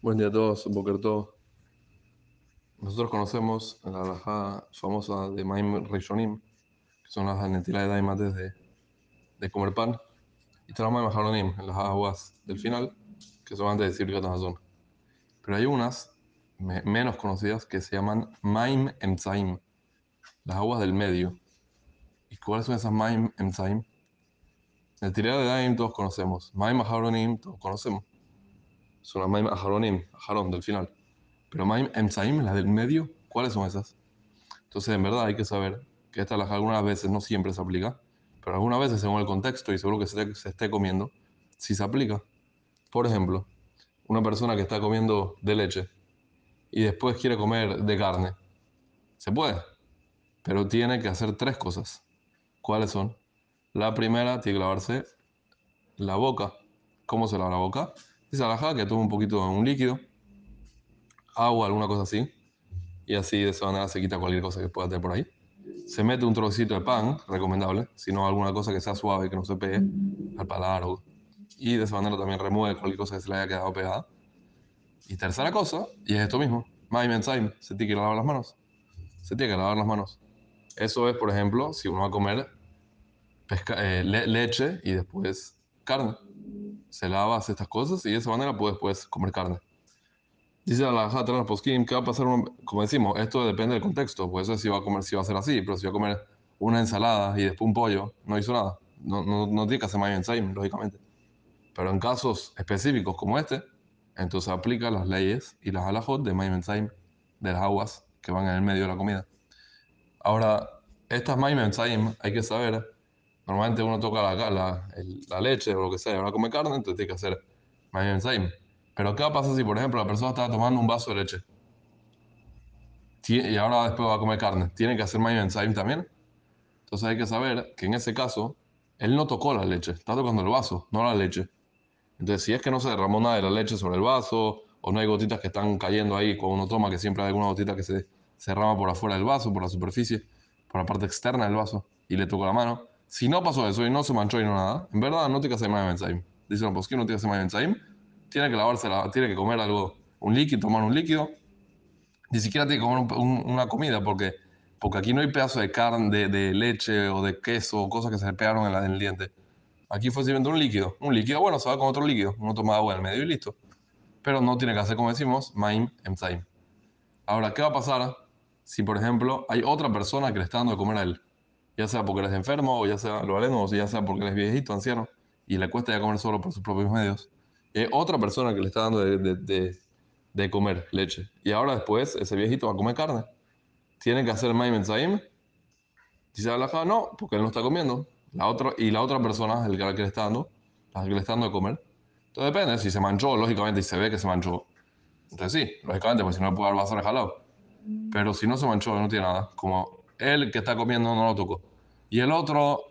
Buen día a todos, Boker Tov. Nosotros conocemos la alajá famosa de Maim Rishonim, que son las netilas de Daim antes de, de comer pan, y está la Maim Haronim, las aguas del final, que son antes de decir Gatazón. Pero hay unas me- menos conocidas que se llaman Maim Emzaim, las aguas del medio. ¿Y cuáles son esas Maim Emzaim? Netilas de Daim todos conocemos, Maim Haronim todos conocemos. Son las Maim Aharonim, Aharon del final. Pero Maim Emsaim, las del medio, ¿cuáles son esas? Entonces, en verdad, hay que saber que esta alajá algunas veces no siempre se aplica, pero algunas veces, según el contexto y seguro que se, se esté comiendo, sí se aplica. Por ejemplo, una persona que está comiendo de leche y después quiere comer de carne. Se puede, pero tiene que hacer tres cosas. ¿Cuáles son? La primera, tiene que lavarse la boca. ¿Cómo se lava la boca? Dice alajá que toma un poquito de un líquido, agua, alguna cosa así, y así de esa manera se quita cualquier cosa que pueda tener por ahí. Se mete un trocito de pan, recomendable, si no alguna cosa que sea suave, que no se pegue al paladar. Y de esa manera también remueve cualquier cosa que se le haya quedado pegada. Y tercera cosa, y es esto mismo, Maim Enzyme, se tiene que lavar las manos. Se tiene que lavar las manos. Eso es, por ejemplo, si uno va a comer pesca- eh, le- leche y después carne. Se lava, hace estas cosas y de esa manera puedes después comer carne. Dice la Hajat Poskim que va a pasar, como decimos, esto depende del contexto, pues eso es si va a comer, si va a ser así, pero si va a comer una ensalada y después un pollo, no hizo nada. No, no, no tiene que hacer mayo ensaim, lógicamente. Pero en casos específicos como este, entonces aplica las leyes y las halajot de mayo ensaim, de las aguas que van en el medio de la comida. Ahora, estas mayo ensaim hay que saber, normalmente uno toca la, la, el- la leche o lo que sea, ahora come carne, entonces tiene que hacer mayo ensaim. Pero ¿qué pasa si, por ejemplo, la persona está tomando un vaso de leche y ahora después va a comer carne? ¿Tiene que hacer mayo ensaim también? Entonces hay que saber que en ese caso, él no tocó la leche, está tocando el vaso, no la leche. Entonces, si es que no se derramó nada de la leche sobre el vaso, o no hay gotitas que están cayendo ahí cuando uno toma, que siempre hay alguna gotita que se, se derrama por afuera del vaso, por la superficie, por la parte externa del vaso, y le tocó la mano. Si no pasó eso y no se manchó y no nada, en verdad no tiene que hacer mayo ensaim. Dice los posquín, no tiene que hacer mayo ensaim, tiene que lavarse, la, tiene que comer algo, un líquido, tomar un líquido, ni siquiera tiene que comer un- un- una comida, porque, porque aquí no hay pedazo de carne, de, de leche o de queso o cosas que se le pegaron en el diente. Aquí fue simplemente un líquido. Un líquido, bueno, se va con otro líquido. Uno toma agua en el medio y listo. Pero no tiene que hacer, como decimos, maim emzaim. Ahora, ¿qué va a pasar si, por ejemplo, hay otra persona que le está dando de comer a él? Ya sea porque él es enfermo, o ya sea lo valeno, o ya sea porque él es viejito, anciano, y le cuesta ya comer solo por sus propios medios. Y hay otra persona que le está dando de, de- comer leche. Y ahora después ese viejito va a comer carne. ¿Tiene que hacer maim emzaim? Dice Alajá, no, porque él no está comiendo. La otra, y la otra persona, el que, le está dando, la que le está dando de comer. Entonces depende, si se manchó, lógicamente, y se ve que se manchó. Entonces sí, lógicamente, pues si no puede de jalado. Pero si no se manchó, no tiene nada. Como él que está comiendo no lo tocó. Y el otro,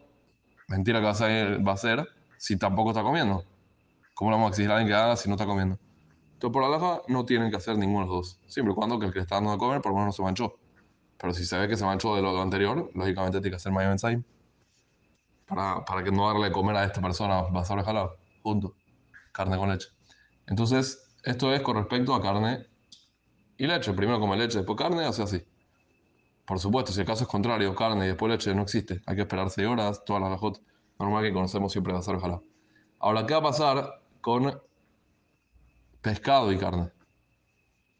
mentira que va a ser, va a ser si tampoco está comiendo. ¿Cómo le vamos a exigir a alguien que haga si no está comiendo? Entonces por Alajá no tienen que hacer ninguno de los dos. Siempre y cuando que el que está dando de comer por lo menos no se manchó. Pero si se ve que se manchó de lo anterior, lógicamente tiene que hacer mayo ensaim para, para que no darle de comer a esta persona basado jalado, junto, carne con leche. Entonces, esto es con respecto a carne y leche. Primero come leche, después carne, o sea así. Por supuesto, si el caso es contrario, carne y después leche no existe. Hay que esperar 6 horas, todas las lajot normal que conocemos siempre basado jalado. Ahora, ¿qué va a pasar con pescado y carne?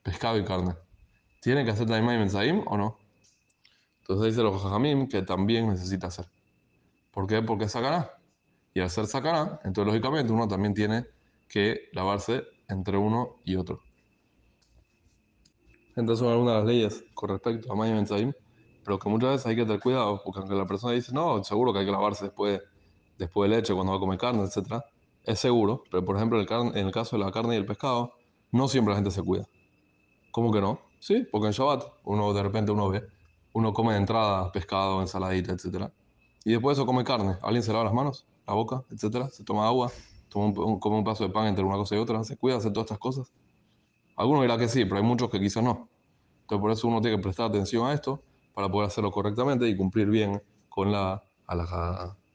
Pescado y carne. ¿Tiene que hacer también mensaim o no? Entonces dice los jajamim que también necesita hacer. ¿Por qué? Porque es sacará. Y al ser sacará, entonces lógicamente uno también tiene que lavarse entre uno y otro. Entonces son algunas de las leyes con respecto a Mayim Mensaim, pero que muchas veces hay que tener cuidado, porque aunque la persona dice, no, seguro que hay que lavarse después, después de leche, cuando va a comer carne, etc. Es seguro, pero por ejemplo en el, en el caso de la carne y el pescado, no siempre la gente se cuida. ¿Cómo que no? Sí, porque en Shabbat uno de repente uno ve, uno come de entrada pescado, ensaladita, etc. Y después de eso come carne. Alguien se lava las manos, la boca, etcétera. Se toma agua, toma un, un- come un pedazo de pan entre una cosa y otra. Se cuida, hace todas estas cosas. Algunos dirán que sí, pero hay muchos que quizás no. Entonces por eso uno tiene que prestar atención a esto para poder hacerlo correctamente y cumplir bien con la alajada.